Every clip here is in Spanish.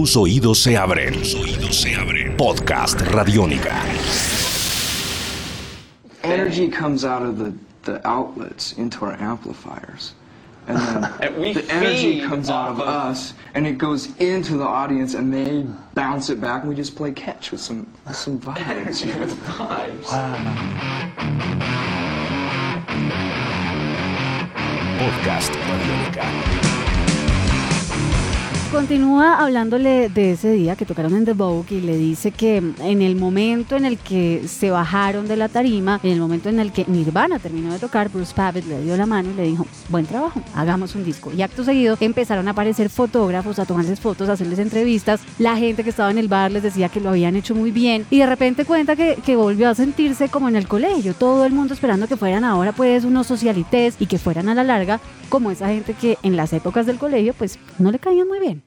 Tus oídos se abren. Tus oídos se abren. Podcast Radiónica. Energy comes out of the, the outlets into our amplifiers. And then And we the energy comes out of us and it goes into the audience and they bounce it back and we just play catch with some with some vibes. Podcast Radiónica. Continúa hablándole de ese día que tocaron en The Vogue y le dice que en el momento en el que se bajaron de la tarima, en el momento en el que Nirvana terminó de tocar, Bruce Pavitt le dio la mano y le dijo, buen trabajo, hagamos un disco. Y acto seguido empezaron a aparecer fotógrafos, a tomarles fotos, a hacerles entrevistas. La gente que estaba en el bar les decía que lo habían hecho muy bien y de repente cuenta que, que volvió a sentirse como en el colegio, todo el mundo esperando que fueran ahora pues unos socialites y que fueran a la larga como esa gente que en las épocas del colegio pues no le caían muy bien.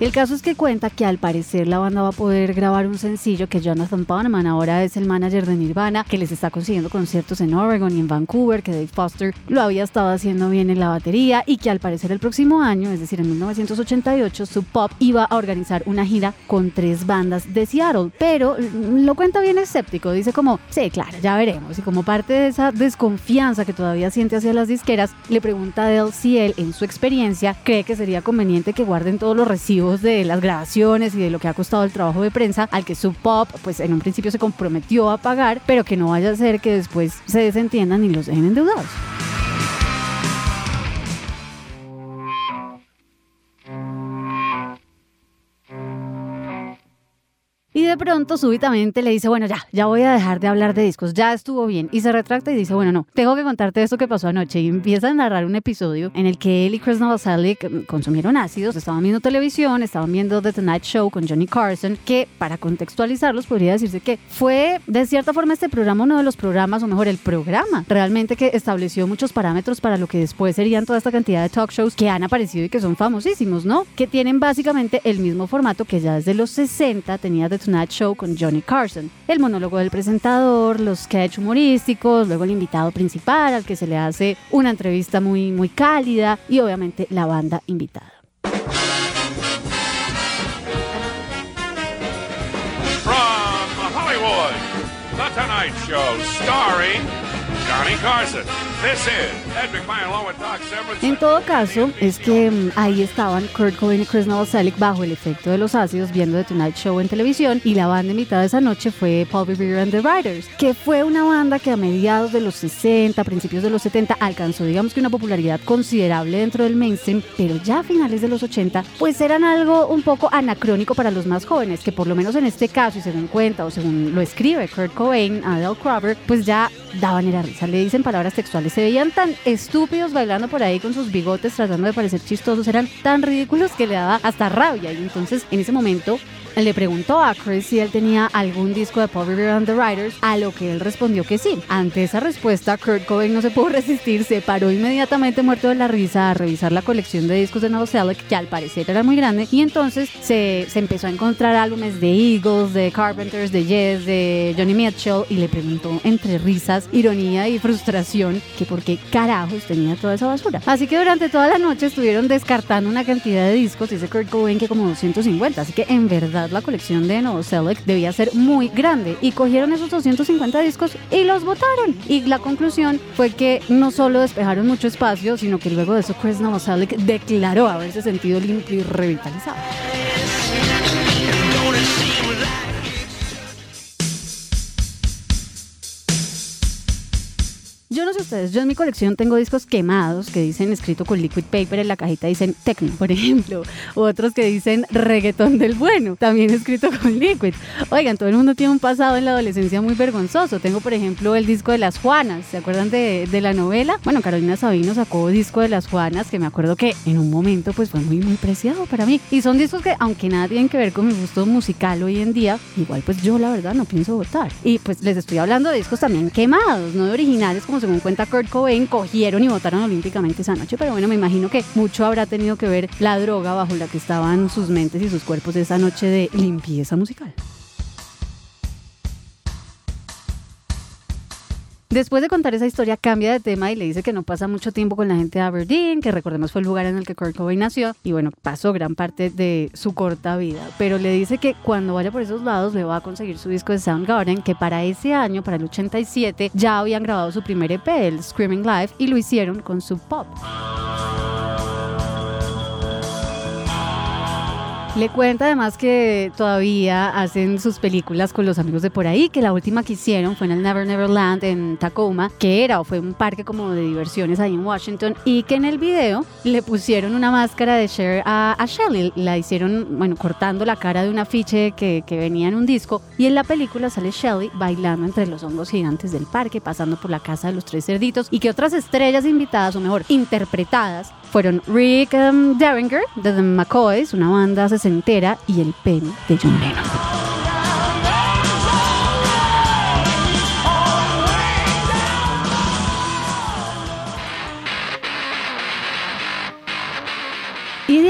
El caso es que cuenta que al parecer la banda va a poder grabar un sencillo que Jonathan Poneman ahora es el manager de Nirvana, que les está consiguiendo conciertos en Oregon y en Vancouver, que Dave Foster lo había estado haciendo bien en la batería y que al parecer el próximo año, es decir, en 1988, Sub Pop iba a organizar una gira con tres bandas de Seattle, pero lo cuenta bien escéptico, dice como, sí, claro, ya veremos, y como parte de esa desconfianza que todavía siente hacia las disqueras, le pregunta a Adele si él, en su experiencia, cree que sería conveniente que guarden todos los recibos de las grabaciones y de lo que ha costado el trabajo de prensa al que Sub Pop, pues en un principio se comprometió a pagar, pero que no vaya a ser que después se desentiendan y los dejen endeudados. De pronto, súbitamente, le dice, bueno, ya, ya voy a dejar de hablar de discos, ya estuvo bien. Y se retracta y dice, bueno, no, tengo que contarte esto que pasó anoche. Y empieza a narrar un episodio en el que él y Chris Novoselic mm, consumieron ácidos, estaban viendo televisión, estaban viendo The Tonight Show con Johnny Carson, que para contextualizarlos podría decirse que fue, de cierta forma, este programa uno de los programas, o mejor, el programa, realmente que estableció muchos parámetros para lo que después serían toda esta cantidad de talk shows que han aparecido y que son famosísimos, ¿no? Que tienen básicamente el mismo formato que ya desde los 60 tenía The Tonight Show con Johnny Carson. El monólogo del presentador, los sketch humorísticos, luego el invitado principal al que se le hace una entrevista muy, muy cálida y obviamente la banda invitada. From Hollywood, The Tonight Show, starring En todo caso, es que mm, ahí estaban Kurt Cobain y Chris Novoselic bajo el efecto de los ácidos viendo The Tonight Show en televisión y la banda invitada esa noche fue Paul Revere and the Riders, que fue una banda que a mediados de los 60, principios de los 70 alcanzó digamos que una popularidad considerable dentro del mainstream, pero ya a finales de los 80 pues eran algo un poco anacrónico para los más jóvenes, que por lo menos en este caso y según cuenta o según lo escribe Kurt Cobain, Adele Crover, pues ya daban era risa, le dicen palabras textuales, se veían tan estúpidos bailando por ahí con sus bigotes tratando de parecer chistosos, eran tan ridículos que le daba hasta rabia. Y entonces en ese momento le preguntó a Chris si él tenía algún disco de Paul Revere and the Riders, a lo que él respondió que sí. Ante esa respuesta, Kurt Cobain no se pudo resistir, se paró inmediatamente muerto de la risa a revisar la colección de discos de Novoselic, que al parecer era muy grande, y entonces se, se empezó a encontrar álbumes de Eagles, de Carpenters, de Yes, de Johnny Mitchell, y le preguntó entre risas, ironía y frustración que por qué carajos tenía toda esa basura. Así que durante toda la noche estuvieron descartando una cantidad de discos, dice Kurt Cobain que como 250, así que en verdad la colección de Novoselic debía ser muy grande y cogieron esos 250 discos y los botaron. Y la conclusión fue que no solo despejaron mucho espacio, sino que luego de eso Chris Novoselic declaró haberse sentido limpio y revitalizado. Yo no sé ustedes, yo en mi colección tengo discos quemados que dicen escrito con liquid paper en la cajita dicen techno, por ejemplo, otros que dicen reggaetón del bueno, también escrito con liquid. Oigan, todo el mundo tiene un pasado en la adolescencia muy vergonzoso. Tengo, por ejemplo, el disco de las Juanas, ¿se acuerdan de, de la novela? Bueno, Carolina Sabino sacó disco de las Juanas que me acuerdo que en un momento pues fue muy muy preciado para mí. Y son discos que aunque nada tienen que ver con mi gusto musical hoy en día, igual pues yo la verdad no pienso votar. Y pues les estoy hablando de discos también quemados, no de originales como según cuenta Kurt Cobain, cogieron y votaron olímpicamente esa noche. Pero bueno, me imagino que mucho habrá tenido que ver la droga bajo la que estaban sus mentes y sus cuerpos esa noche de limpieza musical. Después de contar esa historia, cambia de tema y le dice que no pasa mucho tiempo con la gente de Aberdeen, que recordemos fue el lugar en el que Kurt Cobain nació, y bueno, pasó gran parte de su corta vida. Pero le dice que cuando vaya por esos lados le va a conseguir su disco de Soundgarden, que para ese año, para el 87, ya habían grabado su primer EP, el Screaming Live, y lo hicieron con su pop. Le cuenta además que todavía hacen sus películas con los amigos de por ahí, que la última que hicieron fue en el Never Never Land en Tacoma, que era o fue un parque como de diversiones ahí en Washington, y que en el video le pusieron una máscara de Cher a, a. La hicieron, bueno, cortando la cara de un afiche que, que venía en un disco, y en la película sale Shelly bailando entre los hongos gigantes del parque, pasando por la casa de los tres cerditos, y que otras estrellas invitadas, o mejor, interpretadas, fueron Rick um, Derringer de The McCoys, una banda sesentera, y el Penny de John Lennon.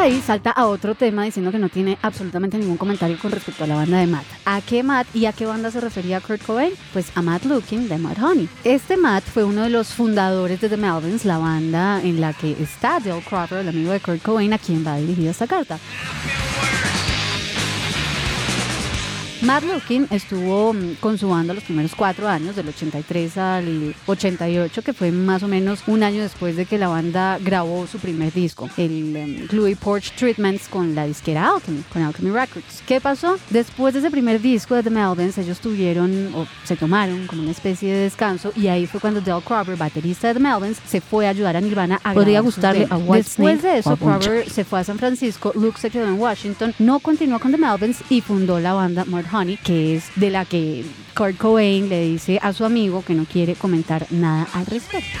Ahí salta a otro tema diciendo que no tiene absolutamente ningún comentario con respecto a la banda de Matt. ¿A qué Matt y a qué banda se refería Kurt Cobain? Pues a Matt Looking de Matt Honey. Este Matt fue uno de los fundadores de The Melvins, la banda en la que está Dale Cropper, el amigo de Kurt Cobain, a quien va dirigida esta carta. Matt Looking estuvo mm, con su banda los primeros cuatro años, del 83 al 88, que fue más o menos un año después de que la banda grabó su primer disco, el um, Gluey Porch Treatments con la disquera Alchemy, con Alchemy Records. ¿Qué pasó? Después de ese primer disco de The Melvins, ellos tuvieron o se tomaron como una especie de descanso y ahí fue cuando Dale Cropper, baterista de The Melvins, se fue a ayudar a Nirvana a Podría gustarle a Whitesnake Después de eso, Cropper se fue a San Francisco, Luke se quedó en Washington, no continuó con The Melvins y fundó la banda Mudhoney, que es de la que Kurt Cobain le dice a su amigo que no quiere comentar nada al respecto.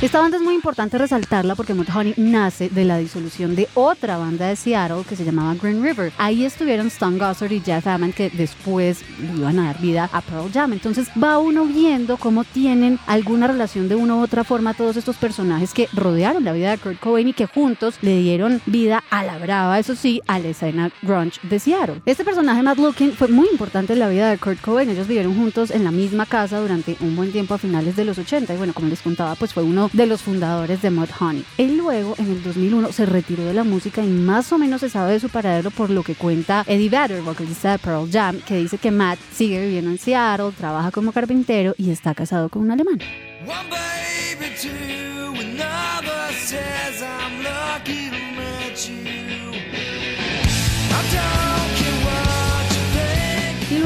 Esta banda es muy importante resaltarla porque Mudhoney nace de la disolución de otra banda de Seattle que se llamaba Green River. Ahí estuvieron Stan Gossard y Jeff Hammond que después iban a dar vida a Pearl Jam. Entonces va uno viendo cómo tienen alguna relación de una u otra forma todos estos personajes que rodearon la vida de Kurt Cobain y que juntos le dieron vida a la brava, eso sí, a la escena grunge de Seattle. Este personaje, Matt Looking, fue muy importante en la vida de Kurt Cobain. Ellos vivieron juntos en la misma casa durante un buen tiempo a finales de los 80 y bueno, como les contaba, pues fue uno de los fundadores de Mudhoney. Él luego, en el 2001, se retiró de la música y más o menos se sabe de su paradero por lo que cuenta Eddie Vedder, vocalista de Pearl Jam, que dice que Matt sigue viviendo en Seattle, trabaja como carpintero y está casado con un alemán.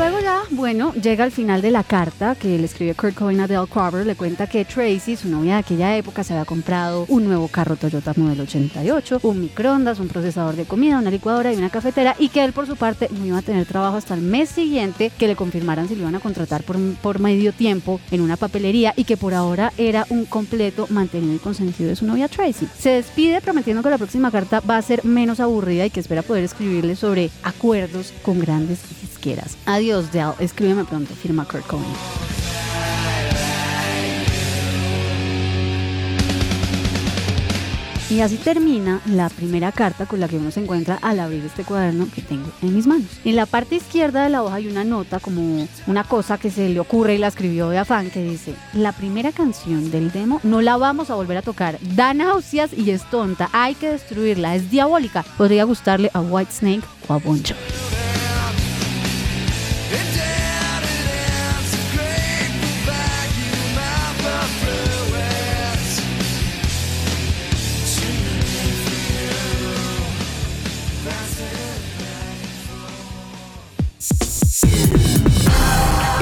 Luego ya, bueno, llega al final de la carta que le escribió Kurt Cobain a Dale Cropper. Le cuenta que Tracy, su novia de aquella época, se había comprado un nuevo carro Toyota Model 88, un microondas, un procesador de comida, una licuadora y una cafetera. Y que él, por su parte, no iba a tener trabajo hasta el mes siguiente que le confirmaran si lo iban a contratar por, por medio tiempo en una papelería y que por ahora era un completo mantenido y consentido de su novia Tracy. Se despide prometiendo que la próxima carta va a ser menos aburrida y que espera poder escribirle sobre acuerdos con grandes disqueras. Adiós, Escríbeme pronto. Firma Kurt Cobain. Y así termina la primera carta con la que uno se encuentra al abrir este cuaderno que tengo en mis manos. En la parte izquierda de la hoja hay una nota como una cosa que se le ocurre y la escribió de afán que dice, la primera canción del demo no la vamos a volver a tocar, da náuseas y es tonta, hay que destruirla, es diabólica. Podría gustarle a Whitesnake o a Bon Jovi.